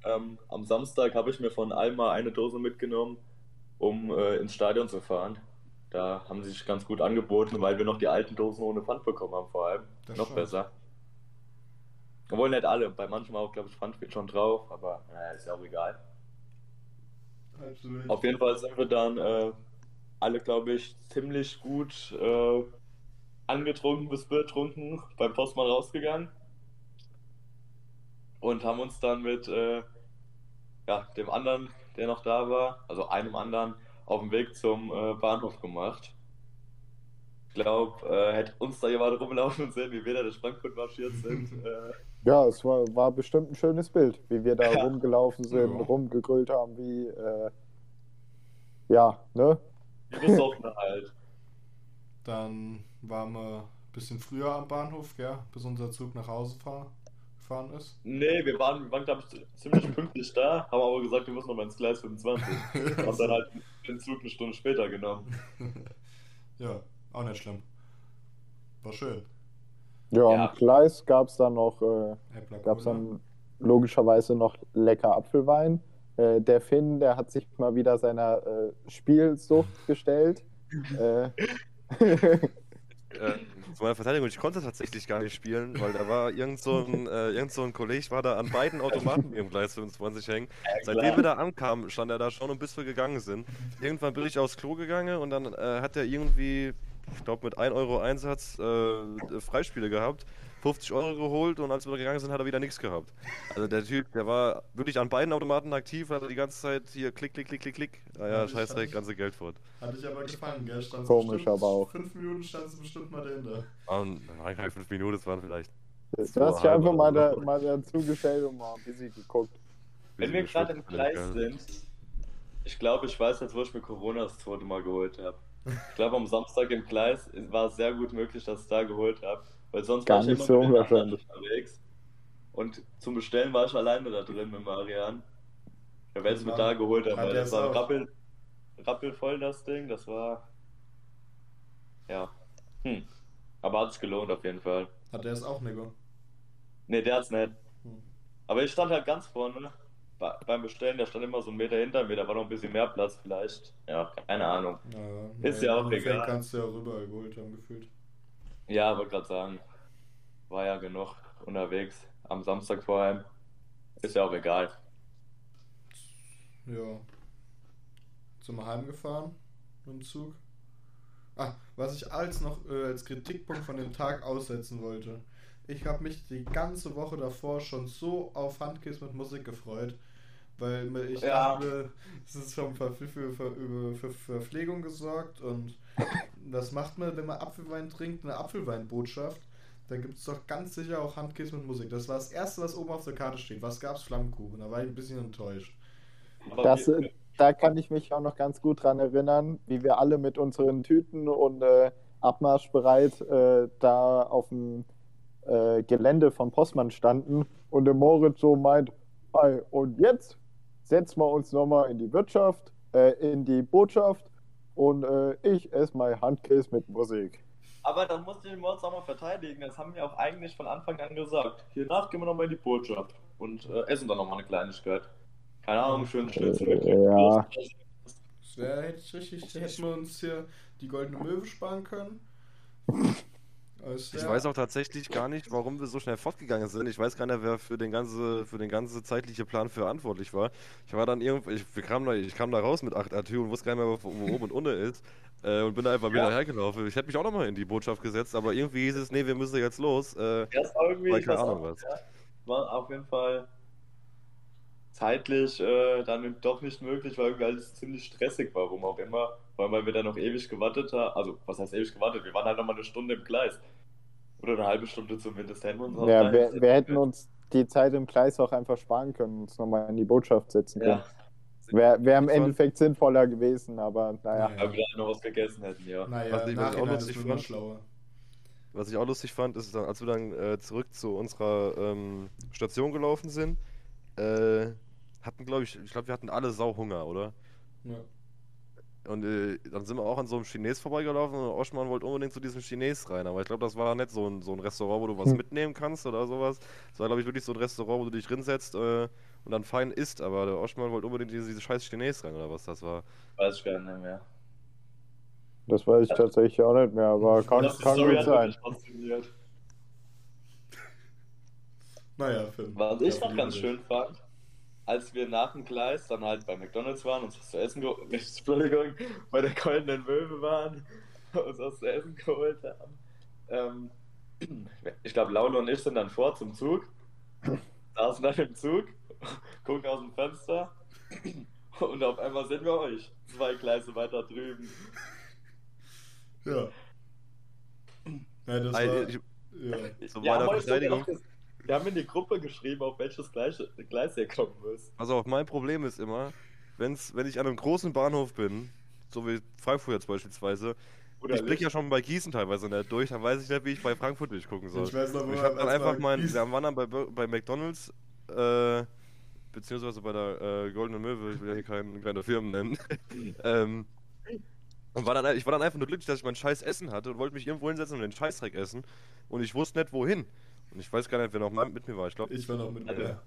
Ähm, am Samstag habe ich mir von Alma eine Dose mitgenommen, um äh, ins Stadion zu fahren. Da haben sie sich ganz gut angeboten, weil wir noch die alten Dosen ohne Pfand bekommen haben, vor allem. Das noch stimmt. besser. Obwohl nicht alle, bei manchen auch, glaube ich, Pfand schon drauf, aber naja, ist ja auch egal. Absolut. Auf jeden Fall sind wir dann äh, alle, glaube ich, ziemlich gut äh, angetrunken bis betrunken beim Postmann rausgegangen und haben uns dann mit äh, ja, dem anderen, der noch da war, also einem anderen, auf dem Weg zum äh, Bahnhof gemacht. Ich glaube, äh, hätte uns da jemand rumlaufen sehen, wie wir da durch Frankfurt marschiert sind. <laughs> äh, Ja, es war, war bestimmt ein schönes Bild, wie wir da Ja. rumgelaufen sind, Ja. rumgegrüllt haben, wie, äh, ja, ne? wie besoffen halt. Dann waren wir ein bisschen früher am Bahnhof, gell? Bis unser Zug nach Hause fahr gefahren ist. Nee, wir waren, wir waren glaube ich, ziemlich pünktlich da, haben aber gesagt, wir müssen noch mal ins Gleis 25. Haben <laughs> dann halt den Zug eine Stunde später genommen. <laughs> ja, auch nicht schlimm. War schön. Ja, Ja. am Gleis gab es dann noch, äh, Äppler gab es Cola. dann logischerweise noch lecker Apfelwein. Äh, der Finn, der hat sich mal wieder seiner äh, Spielsucht gestellt. <laughs> äh, <laughs> Äh, zu meiner Verteidigung, ich konnte tatsächlich gar nicht spielen, weil da war irgend so ein, <laughs> äh, irgend so ein Kollege, war da an beiden Automaten im Gleis 25 hängen. Seitdem wir da ankamen, stand er da schon und bis wir gegangen sind. Irgendwann bin ich aufs Klo gegangen und dann äh, hat er irgendwie, ich glaube mit 1 Euro Einsatz äh, Freispiele gehabt, 50 Euro geholt und als wir gegangen sind, hat er wieder nichts gehabt. Also der Typ, der war wirklich an beiden Automaten aktiv, hat die ganze Zeit hier klick, klick, klick, klick, klick. Naja, Ja, ich- scheißdreck, ganze Geld fort. Hatte ich aber gefangen, gell? Stand's Komisch, bestimmt- aber auch. Fünf Minuten stand es bestimmt mal dahinter. Und nein, keine fünf Minuten, es waren vielleicht. du hast dich einfach mal, da, mal dazugestellt und mal ein bisschen geguckt. Wenn wir gerade im Gleis Gleis sind, ich glaube, ich weiß jetzt, wo ich mir Corona das zweite Mal geholt habe. Ich glaube, am Samstag im Gleis war es sehr gut möglich, dass ich da geholt habe. Weil sonst Gar war ich nicht immer so unwahrscheinlich. unterwegs. Und zum Bestellen war ich alleine da drin mit Marian. Ja, wer es mir da geholt hat, weil der das es war auch? rappel, rappelvoll, das Ding. Das war. Ja. Hm. Aber hat sich gelohnt auf jeden Fall. Hat er es auch, Nico? Ne, der hat's nicht. Hm. Aber ich stand halt ganz vorne. bei, beim Bestellen, der stand immer so einen Meter hinter mir, da war noch ein bisschen mehr Platz vielleicht. Ja, keine Ahnung. Ja, Ist ja auch im Endeffekt egal. kannst du ja auch überall geholt haben, gefühlt. Ja, wollte gerade sagen, war ja genug unterwegs am Samstag vor allem. Ist ja auch egal. Ja. Sind wir heimgefahren mit dem Zug. Ah, was ich als noch äh, als Kritikpunkt von dem Tag aussetzen wollte. Ich habe mich die ganze Woche davor schon so auf Handkiss mit Musik gefreut, weil ich Ja. dachte, es ist schon für, für, für, für, für Verpflegung gesorgt und was macht man, wenn man Apfelwein trinkt? Eine Apfelweinbotschaft. Da gibt es doch ganz sicher auch Handkiss mit Musik. Das war das erste, was oben auf der Karte steht. Was gab's? Flammkuchen. Da war ich ein bisschen enttäuscht. Das, äh, da kann ich mich auch noch ganz gut dran erinnern, wie wir alle mit unseren Tüten und äh, abmarschbereit äh, da auf dem äh, Gelände von Postmann standen und der Moritz so meint, "Ei, und jetzt setzen wir uns nochmal in die Wirtschaft, äh, in die Botschaft und äh, ich esse mein Handkäse mit Musik. Aber das musste ich Moritz auch mal verteidigen. Das haben wir auch eigentlich von Anfang an gesagt. Hiernach gehen wir nochmal in die Botschaft und äh, essen dann nochmal eine Kleinigkeit. Keine Ahnung, schön Schnitzel. Äh, ja. Das wäre hätte richtig, hätten wir uns hier die goldene Möwe sparen können. <laughs> Es Ich wär- weiß auch tatsächlich gar nicht, warum wir so schnell fortgegangen sind. Ich weiß gar nicht, wer für den ganze, für den ganze zeitliche Plan verantwortlich war. Ich war dann irgendwie, ich, wir kamen da, ich kam da raus mit 8 AT und wusste gar nicht mehr, wo, wo oben und unten ist. Äh, und bin da einfach wieder Ja. hergelaufen. Ich hätte mich auch nochmal in die Botschaft gesetzt, aber irgendwie hieß es, nee, wir müssen jetzt los. Äh, irgendwie, War ich keine Ahnung auch, was. Ja, war auf jeden Fall zeitlich äh, dann doch nicht möglich, weil irgendwie alles ziemlich stressig war, warum auch immer. Vor allem, weil wir dann noch ewig gewartet haben. Also, was heißt ewig gewartet? Wir waren halt nochmal eine Stunde im Gleis. Oder eine halbe Stunde zumindest. Hätten wir uns Ja, da wir, wir hätten uns die Zeit im Gleis auch einfach sparen können und uns nochmal in die Botschaft setzen können. Ja, Wäre wär im Endeffekt sinnvoller gewesen, aber naja. Ja. weil wir dann noch was gegessen hätten, ja. Naja, Was ich- auch lustig fand- schlauer. Was ich auch lustig fand, ist, dann, als wir dann äh, zurück zu unserer ähm, Station gelaufen sind, äh, hatten, glaube ich, ich glaube, wir hatten alle Sauhunger, oder? Ja. Und äh, dann sind wir auch an so einem Chines vorbeigelaufen und Oschmann wollte unbedingt zu diesem Chines rein. Aber ich glaube, das war nicht so ein, so ein Restaurant, wo du was Hm. mitnehmen kannst oder sowas. Das war, glaube ich, wirklich so ein Restaurant, wo du dich hinsetzt äh, und dann fein isst. Aber der Oschmann wollte unbedingt in diese scheiß Chines rein oder was das war. Weiß ich gar nicht mehr. Das weiß ich tatsächlich auch nicht mehr, aber kann, Das- kann gut sein. Naja, Finn. Was ich noch ganz schön fand, als wir nach dem Gleis dann halt bei McDonalds waren, uns was zu essen geholt, Entschuldigung, bei der goldenen Möwe waren, <laughs> uns was zu essen geholt haben. Ähm, ich glaube, Laune und ich sind dann vor zum Zug, <clears throat> saßen dann im Zug, gucken aus dem Fenster <clears throat> und auf einmal sehen wir euch, zwei Gleise weiter drüben. Ja. Ja, das war. ich, Ja. Euch sogar Verteidigung. noch ges- Wir haben in die Gruppe geschrieben, auf welches Gleis, Gleis ihr kommen müsst. Also auch mein Problem ist immer, wenn's, wenn ich an einem großen Bahnhof bin, so wie Frankfurt jetzt beispielsweise, Oder ich blicke ja schon bei Gießen teilweise nicht durch, dann weiß ich nicht, wie ich bei Frankfurt durchgucken soll. Ich weiß noch, wo Ich wir- habe dann einfach Gießen- wir waren dann bei, bei McDonalds, äh, beziehungsweise bei der äh, Goldenen Möwe, ich will ja hier keinen keine Firmen nennen. <laughs> ähm, und war dann, ich war dann einfach nur glücklich, dass ich mein scheiß Essen hatte und wollte mich irgendwo hinsetzen und den Scheißdreck essen. Und ich wusste nicht, wohin. Und ich weiß gar nicht, wer noch mit mir war. Ich glaube, Ich war noch mit mir.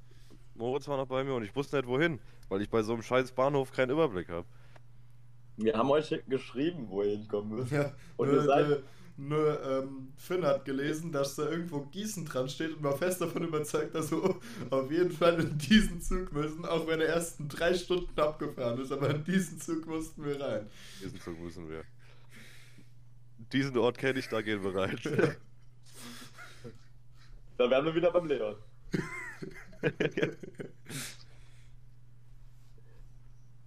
Moritz war noch bei mir und ich wusste nicht, wohin. Weil ich bei so einem scheiß Bahnhof keinen Überblick habe. Wir haben euch geschrieben, wo ihr hinkommen müsst. Ja, Und nur, ihr seid- nur, nur ähm, Finn hat gelesen, dass da irgendwo Gießen dran steht und war fest davon überzeugt, dass wir auf jeden Fall in diesen Zug müssen, auch wenn er erst in drei Stunden abgefahren ist. Aber in diesen Zug mussten wir rein. Diesen Zug müssen wir. Diesen Ort kenne ich, da gehen wir rein. <laughs> Da wären wir wieder beim Leon. <laughs>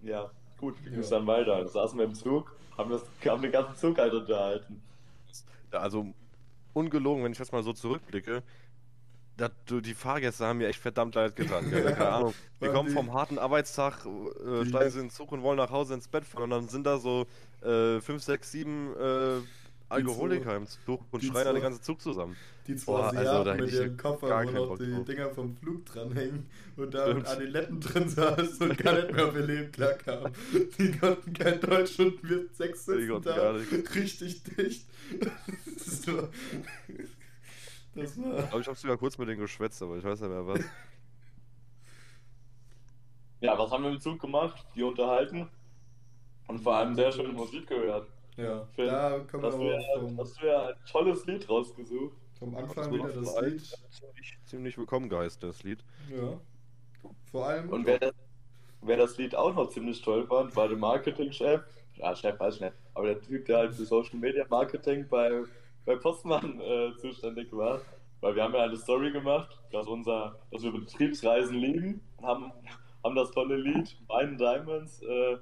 ja, gut, wir ja. dann weiter. Da saßen wir im Zug, haben, das, haben den ganzen Zug halt unterhalten. Ja, Also, ungelogen, wenn ich das mal so zurückblicke, das, die Fahrgäste haben mir echt verdammt leid getan. <laughs> Ja, keine Ahnung. Die kommen vom harten Arbeitstag, äh, steigen sie in den Zug und wollen nach Hause ins Bett fahren. Und dann sind da so 5, 6, 7 Alkoholiker im Alkoholikheimzug und schreien zwei, alle ganzen Zug zusammen. Die zwei Boah, Asiaten also, mit ihrem Koffer, wo noch die drauf. Dinger vom Flug dranhängen und da mit Adiletten drin saß und gar nicht mehr auf ihr Leben klarkam. Die konnten kein Deutsch und wir sechs sitzen da richtig dicht. Das war... Das war... Ich glaube, ich habe sogar kurz mit denen geschwätzt, aber ich weiß nicht mehr was. Ja, was haben wir im Zug gemacht? Die unterhalten und vor allem sehr schöne Musik gehört. Ja, Phil, da können wir Hast du, ja, aber vom, hast du ja ein tolles Lied rausgesucht. vom Das Anfang wieder das allem Lied. Ziemlich, ziemlich willkommen geheißen, das Lied. Ja. Vor allem. Und wer das, wer das Lied auch noch ziemlich toll fand, war der Marketingchef. Ja, Chef weiß ich nicht. Aber der Typ, der halt für Social Media Marketing bei, bei Postmann äh, zuständig war. Weil wir haben ja eine Story gemacht, dass, unser, dass wir Betriebsreisen lieben. Haben, haben das tolle Lied Mine Diamonds äh,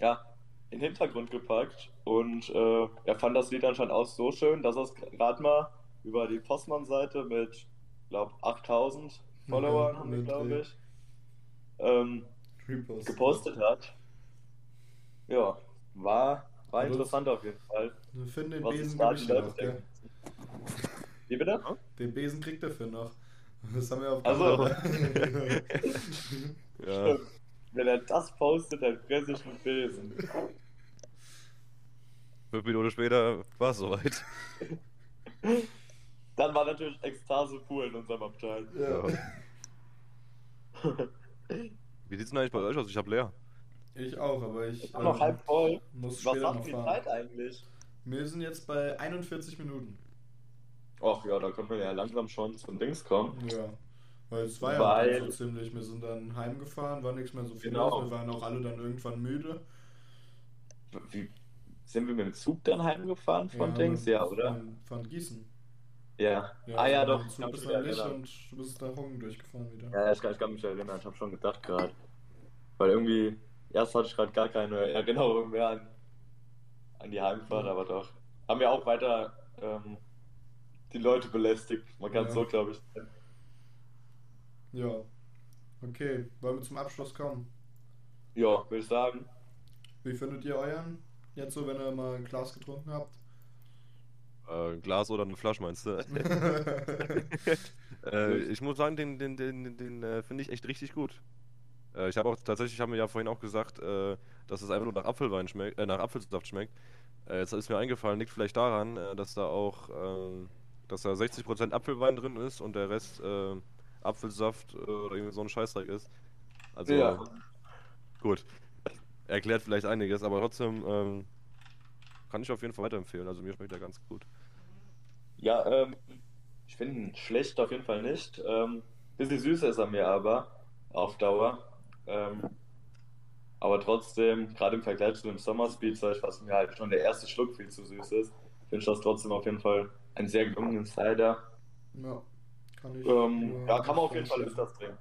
ja, in den Hintergrund gepackt. Und äh, er fand das Lied anscheinend auch so schön, dass er es gerade mal über die Postmann-Seite mit, glaube 8000 Followern, Ja, haben wir, mit, glaube ich, ähm, gepostet hat. Ja, war, war interessant auf jeden Fall. Wir finden den Was Besen Leute noch, gell? Wie bitte? Den Besen kriegt er für noch. Das haben wir auf Also. <laughs> Ja, Wenn er das postet, dann fresse ich einen Besen. fünf Minuten später war es soweit. Dann war natürlich Ekstase pur in unserem Abteil. ja. Wie sieht's denn eigentlich bei euch aus? Ich hab leer. Ich auch, aber ich Ich bin noch ähm, halb voll. muss Was sagt noch die fahren. Zeit eigentlich? Wir sind jetzt bei 41 Minuten. Ach ja, da können wir ja langsam schon zum Dings kommen. Ja. Weil es war ja Weil- dann so ziemlich, wir sind dann heimgefahren, war nichts mehr so viel Genau. los, wir waren auch alle dann irgendwann müde. Wie, sind wir mit dem Zug dann heimgefahren von Ja, Dings? Ja, oder? Von, von Gießen. Ja. ah ja, doch. Ich Zug kann bist dann nicht und du bist nach Hungen durchgefahren wieder. Ja, ich kann, ich kann mich erinnern. Ich habe schon gedacht gerade. Weil irgendwie, erst hatte ich gerade gar keine Erinnerung mehr an, an die Heimfahrt, Ja. aber doch. Haben wir auch weiter ähm, die Leute belästigt. Man kann es Ja. so, glaube ich. nennen. Ja. Okay, wollen wir zum Abschluss kommen? Ja, würde ich sagen. Wie findet ihr euren? Jetzt so, wenn ihr mal ein Glas getrunken habt? Äh, ein Glas oder eine Flasche meinst du? <laughs> äh, ich muss sagen, den, den, den, den, den äh, finde ich echt richtig gut. Äh, ich habe auch tatsächlich, haben wir ja vorhin auch gesagt, äh, dass es einfach nur nach Apfelwein schmeckt, äh, nach Apfelsaft schmeckt. Äh, jetzt ist mir eingefallen, liegt vielleicht daran, äh, dass da auch, äh, dass da 60% Apfelwein drin ist und der Rest äh, Apfelsaft äh, oder irgendwie so ein Scheißdreck ist. Also Ja. gut, erklärt vielleicht einiges, aber trotzdem ähm, kann ich auf jeden Fall weiterempfehlen. Also mir schmeckt der ganz gut. Ja, ähm, ich finde ihn schlecht auf jeden Fall nicht. Ähm, bisschen süßer ist er mir aber auf Dauer. Ähm, aber trotzdem, gerade im Vergleich zu dem Summer Speedzeug, was mir halt schon der erste Schluck viel zu süß ist, finde ich das trotzdem auf jeden Fall einen sehr gelungenen Cider. Ja, kann ich. Ähm, ja, kann man auf jeden Fall öfters trinken.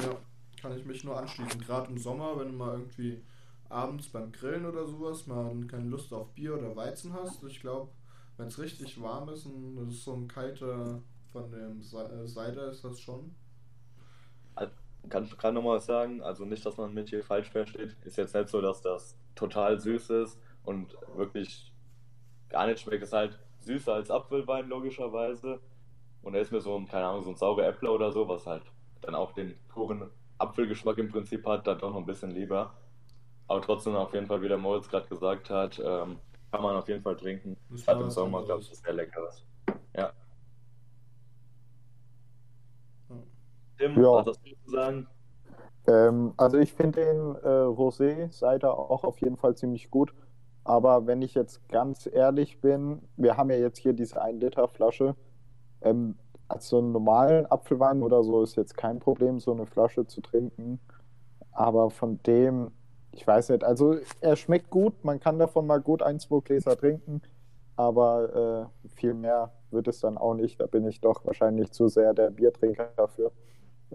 Ja, kann ich mich nur anschließen. Gerade im Sommer, wenn du mal irgendwie abends beim Grillen oder sowas mal keine Lust auf Bier oder Weizen hast. Ich glaube, wenn es richtig warm ist und das ist so ein kalter von dem äh, Cider ist das schon. Kann ich gerade nochmal sagen? Also nicht, dass man mich hier falsch versteht. Ist jetzt nicht so, dass das total süß ist und wirklich gar nicht schmeckt. Ist halt süßer als Apfelwein, logischerweise. Und da ist mir so ein, keine Ahnung, so ein saurer Äppler oder so, was halt dann auch den puren Apfelgeschmack im Prinzip hat, dann doch noch ein bisschen lieber. Aber trotzdem auf jeden Fall, wie der Moritz gerade gesagt hat, ähm, kann man auf jeden Fall trinken. Gerade mal im Sommer, glaube ich, ist sehr lecker. Ja. Ja. Tim, Ja. was hast du zu sagen? Ähm, also ich finde den äh, Rosé Cider auch auf jeden Fall ziemlich gut. Aber wenn ich jetzt ganz ehrlich bin, wir haben ja jetzt hier diese 1 Liter Flasche. Ähm, als so einen normalen Apfelwein oder so ist jetzt kein Problem, so eine Flasche zu trinken. Aber von dem, ich weiß nicht, also er schmeckt gut, man kann davon mal gut ein, zwei Gläser trinken, aber äh, viel mehr wird es dann auch nicht. Da bin ich doch wahrscheinlich zu sehr der Biertrinker dafür.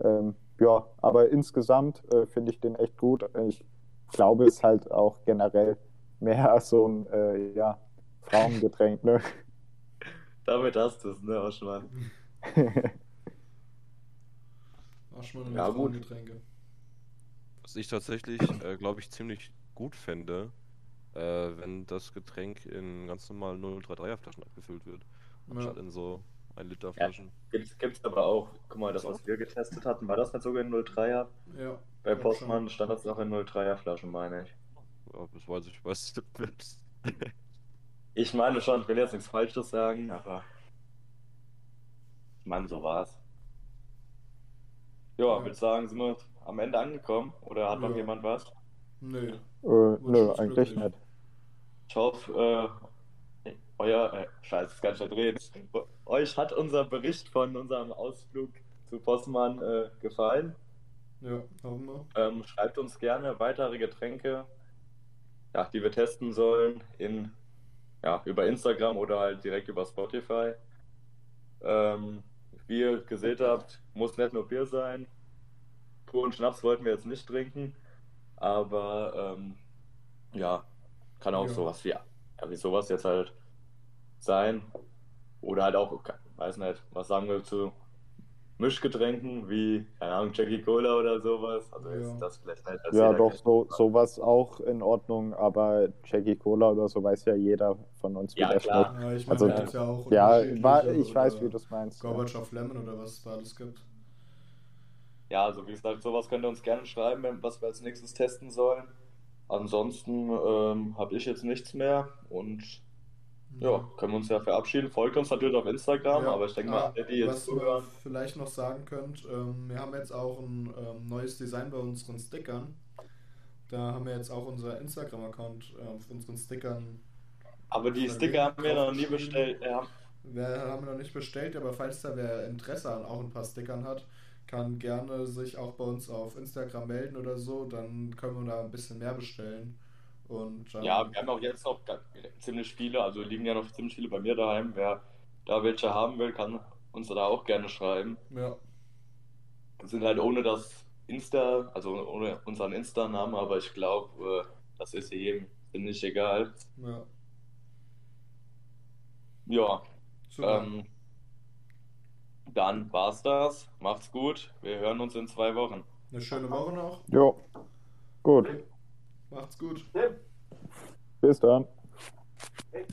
Ähm, ja, aber insgesamt äh, finde ich den echt gut. Ich glaube, es ist halt auch generell mehr so ein äh, ja, Frauengetränk. Ne? Damit hast du es, ne, Oschmann? <laughs> Aschmann Ja, und gut. Getränke. Was ich tatsächlich, äh, glaube ich, ziemlich gut fände, äh, wenn das Getränk in ganz normalen 033er Flaschen abgefüllt wird. Anstatt in so 1 Liter Flaschen. Gibt's, gibt's aber auch. Guck mal, das, was wir getestet hatten, war das nicht sogar in 03er? Ja. Bei Postmann stand das noch in 03er Flaschen, meine ich. Ja, das weiß ich, <laughs> weiß ich. Ich meine schon, ich will jetzt nichts Falsches sagen, aber. Ich meine, so war's. Ja, Ja. würde sagen, sind wir, am Ende angekommen? Oder hat noch Ja. jemand was? Nee. Äh, nö, eigentlich nicht. Ich hoffe, äh, euer, äh, scheiße, das kann ich nicht reden. Euch hat unser Bericht von unserem Ausflug zu Bossmann äh, gefallen. Ja, hoffen wir. Ähm, schreibt uns gerne weitere Getränke, ja, die wir testen sollen, in, ja, über Instagram oder halt direkt über Spotify. Ähm, wie ihr gesehen habt, muss nicht nur Bier sein. Puren Schnaps wollten wir jetzt nicht trinken, aber ähm, ja, kann auch Ja. sowas wie, ja, wie sowas jetzt halt sein. Oder halt auch, weiß nicht, was sagen wir zu Mischgetränken wie, keine Ahnung, Jackie Cola oder sowas. Also Ja. ist das vielleicht nicht. dass Ja, doch, so, sowas auch in Ordnung, aber Jackie Cola oder so weiß ja jeder von uns, wie Ja, der klar. schmeckt. Ja, ich Also, meine, da gibt's ja auch Ja, war, ich weiß, oder wie du es meinst. Ja. Gorbatschow Lemon oder was es da alles gibt. Ja, also wie gesagt, sowas könnt ihr uns gerne schreiben, was wir als nächstes testen sollen. Ansonsten ähm, habe ich jetzt nichts mehr und ja, können wir uns ja verabschieden. Folgt uns natürlich auf Instagram, Ja, aber ich denke mal, alle, die jetzt was ihr zuhören, vielleicht noch sagen könnt, ähm, wir haben jetzt auch ein ähm, neues Design bei unseren Stickern. Da haben wir jetzt auch unser Instagram-Account äh, auf unseren Stickern. aber die Sticker haben wir noch nie bestellt. Ja, Wir haben noch nicht bestellt, aber falls da wer Interesse an auch ein paar Stickern hat, kann gerne sich auch bei uns auf Instagram melden oder so. Dann können wir da ein bisschen mehr bestellen. Und dann, ja, wir haben auch jetzt noch ziemlich viele, also liegen ja noch ziemlich viele bei mir daheim. Wer da welche haben will, kann uns da auch gerne schreiben. ja, sind halt ohne das Insta, also ohne unseren Insta-Namen, aber ich glaube, äh, das ist jedem ziemlich egal. ja, Ja, super. ähm, dann war's das. Macht's gut. Wir hören uns in zwei Wochen. Eine schöne Woche noch. Jo, gut. Macht's gut. Bis dann. Hey.